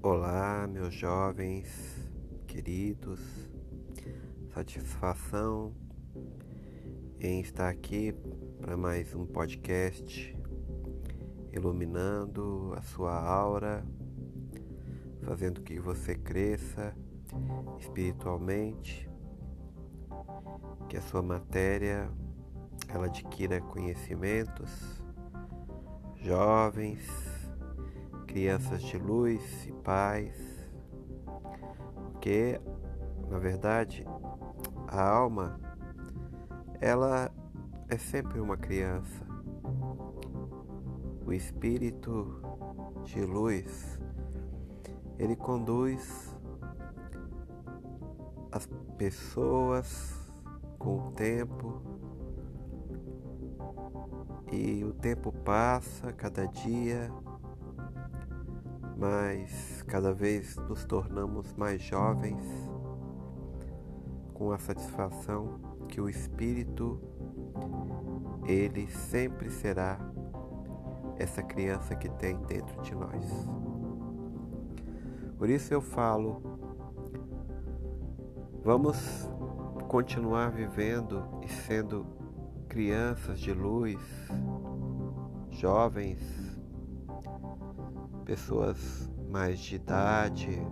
Olá, meus jovens queridos, satisfação em estar aqui para mais um podcast iluminando a sua aura, fazendo que você cresça espiritualmente, que a sua matéria ela adquira conhecimentos, jovens crianças de luz e paz, porque na verdade a alma ela é sempre uma criança. O espírito de luz ele conduz as pessoas com o tempo e o tempo passa cada dia mas cada vez nos tornamos mais jovens com a satisfação que o espírito ele sempre será essa criança que tem dentro de nós. Por isso eu falo, vamos continuar vivendo e sendo crianças de luz, jovens pessoas mais de idade,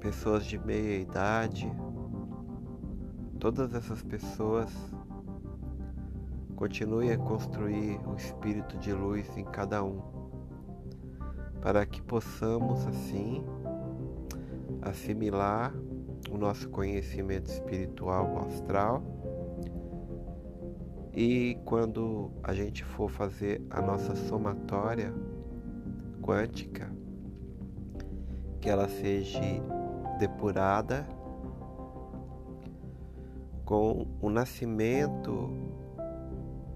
pessoas de meia idade, todas essas pessoas continuem a construir o espírito de luz em cada um, para que possamos assim assimilar o nosso conhecimento espiritual astral e quando a gente for fazer a nossa somatória quântica, que ela seja depurada com o nascimento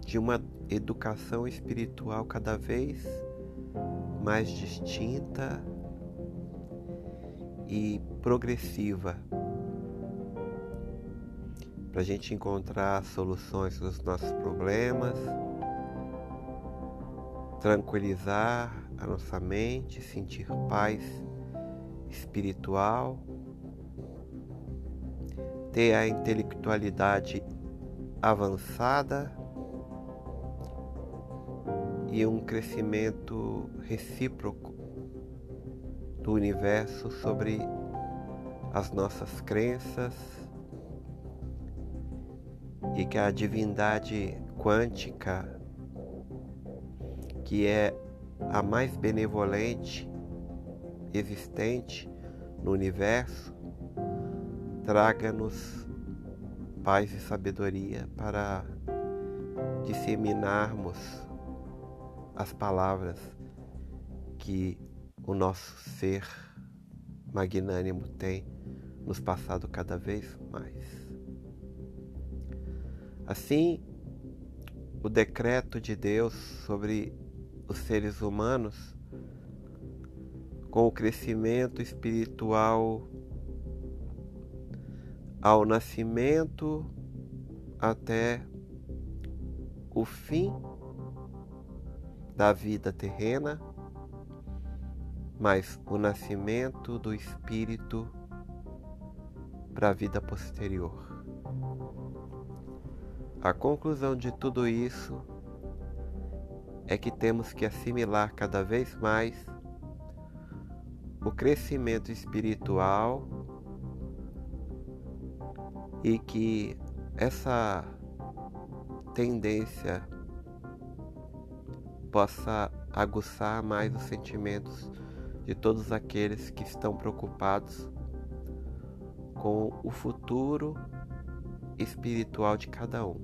de uma educação espiritual cada vez mais distinta e progressiva para a gente encontrar soluções para os nossos problemas, tranquilizar a nossa mente, sentir paz espiritual, ter a intelectualidade avançada e um crescimento recíproco do universo sobre as nossas crenças e que a divindade quântica, que é a mais benevolente existente no universo, traga-nos paz e sabedoria para disseminarmos as palavras que o nosso ser magnânimo tem nos passado cada vez mais. Assim, o decreto de Deus sobre os seres humanos, com o crescimento espiritual ao nascimento até o fim da vida terrena, mas o nascimento do espírito para a vida posterior. A conclusão de tudo isso é que temos que assimilar cada vez mais o crescimento espiritual e que essa tendência possa aguçar mais os sentimentos de todos aqueles que estão preocupados com o futuro espiritual de cada um.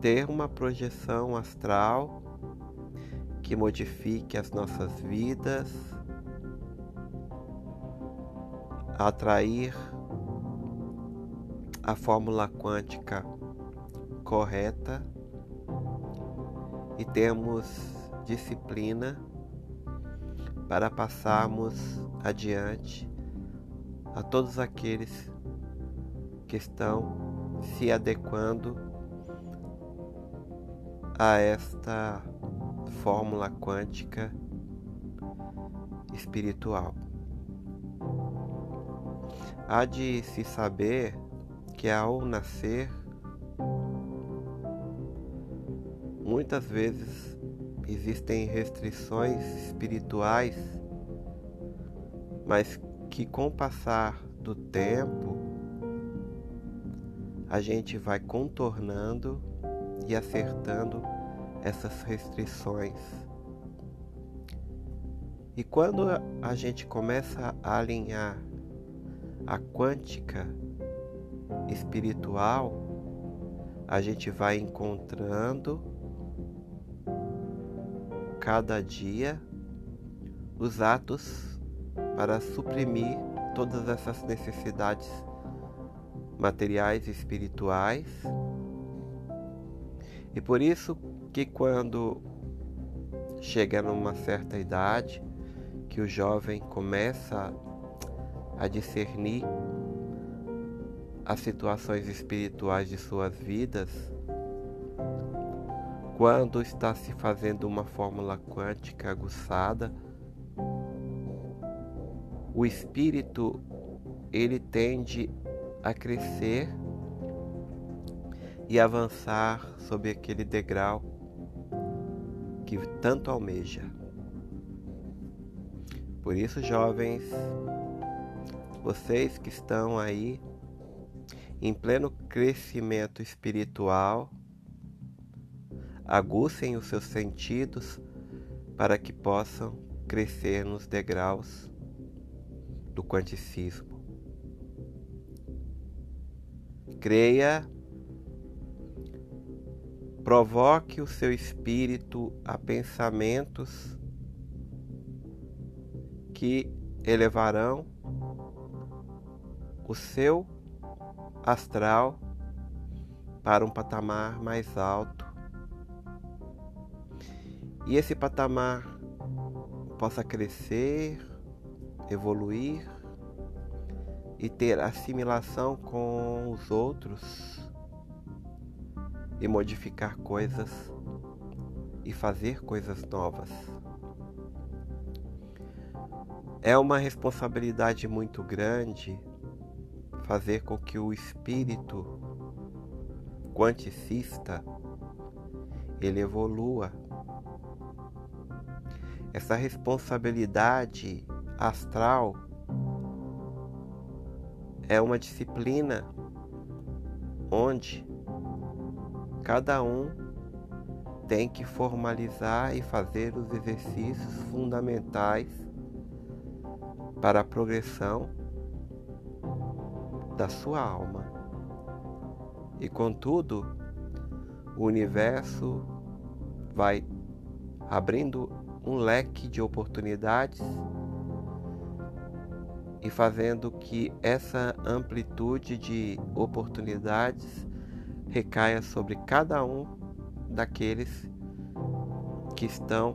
Ter uma projeção astral que modifique as nossas vidas, atrair a fórmula quântica correta e temos disciplina para passarmos adiante a todos aqueles que estão se adequando a esta fórmula quântica espiritual. Há de se saber que ao nascer, muitas vezes existem restrições espirituais, mas que com o passar do tempo a gente vai contornando e acertando essas restrições. E quando a gente começa a alinhar a quântica espiritual, a gente vai encontrando cada dia os atos para suprimir todas essas necessidades materiais e espirituais. E por isso que quando chega numa certa idade, que o jovem começa a discernir as situações espirituais de suas vidas, quando está se fazendo uma fórmula quântica aguçada, o espírito ele tende a crescer e avançar sobre aquele degrau que tanto almeja. Por isso, jovens, vocês que estão aí em pleno crescimento espiritual, aguçem os seus sentidos para que possam crescer nos degraus do quanticismo. Creia, provoque o seu espírito a pensamentos que elevarão o seu astral para um patamar mais alto. E esse patamar possa crescer, evoluir e ter assimilação com os outros e modificar coisas e fazer coisas novas. É uma responsabilidade muito grande fazer com que o espírito quanticista ele evolua. Essa responsabilidade astral é uma disciplina onde cada um tem que formalizar e fazer os exercícios fundamentais para a progressão da sua alma. E contudo, o universo vai abrindo um leque de oportunidades e fazendo que essa amplitude de oportunidades recaia sobre cada um daqueles que estão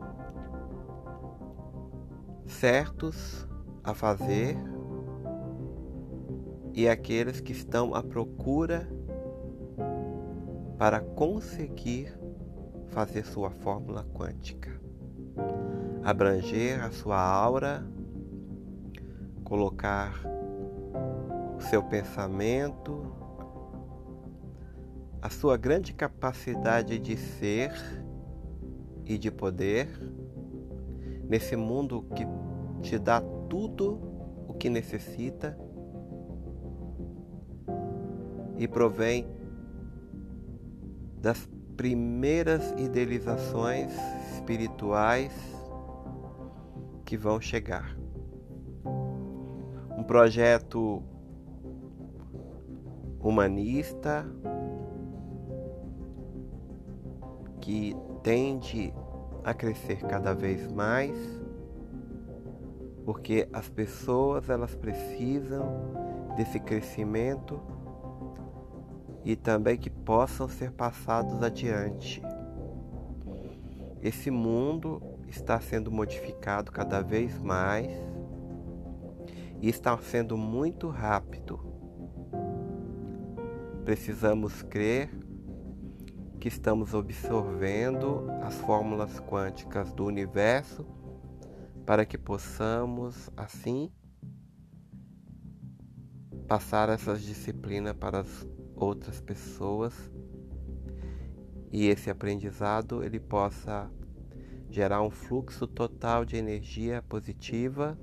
certos a fazer e aqueles que estão à procura para conseguir fazer sua fórmula quântica, abranger a sua aura, colocar o seu pensamento, a sua grande capacidade de ser e de poder nesse mundo que te dá tudo o que necessita e provém das primeiras idealizações espirituais que vão chegar. Projeto humanista que tende a crescer cada vez mais porque as pessoas elas precisam desse crescimento e também que possam ser passados adiante. Esse mundo está sendo modificado cada vez mais e está sendo muito rápido. Precisamos crer que estamos absorvendo as fórmulas quânticas do universo para que possamos, assim, passar essas disciplinas para as outras pessoas e esse aprendizado ele possa gerar um fluxo total de energia positiva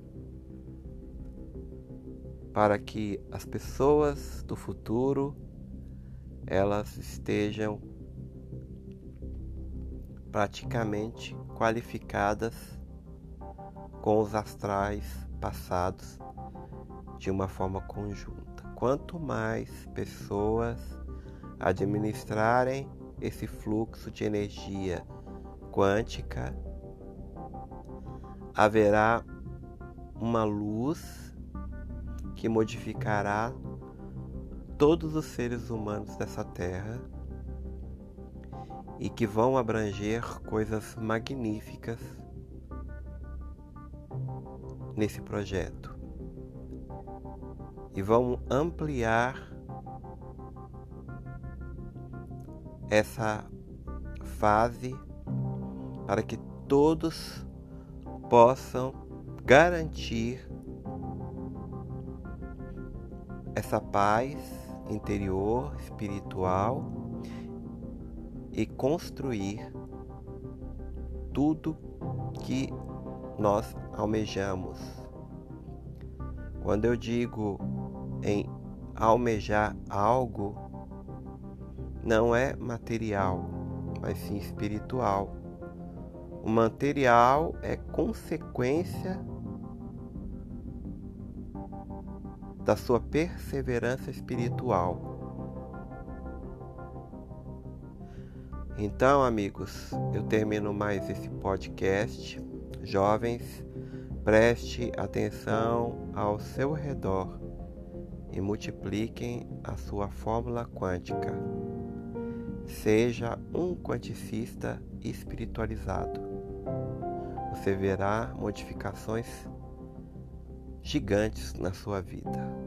para que as pessoas do futuro elas estejam praticamente qualificadas com os astrais passados de uma forma conjunta. Quanto mais pessoas administrarem esse fluxo de energia quântica, haverá uma luz que modificará todos os seres humanos dessa terra e que vão abranger coisas magníficas nesse projeto. E vão ampliar essa fase para que todos possam garantir essa paz interior, espiritual e construir tudo que nós almejamos. Quando eu digo em almejar algo, não é material, mas sim espiritual. O material é consequência da sua perseverança espiritual. Então, amigos, eu termino mais esse podcast. Jovens, preste atenção ao seu redor e multipliquem a sua fórmula quântica. Seja um quanticista espiritualizado. Você verá modificações gigantes na sua vida.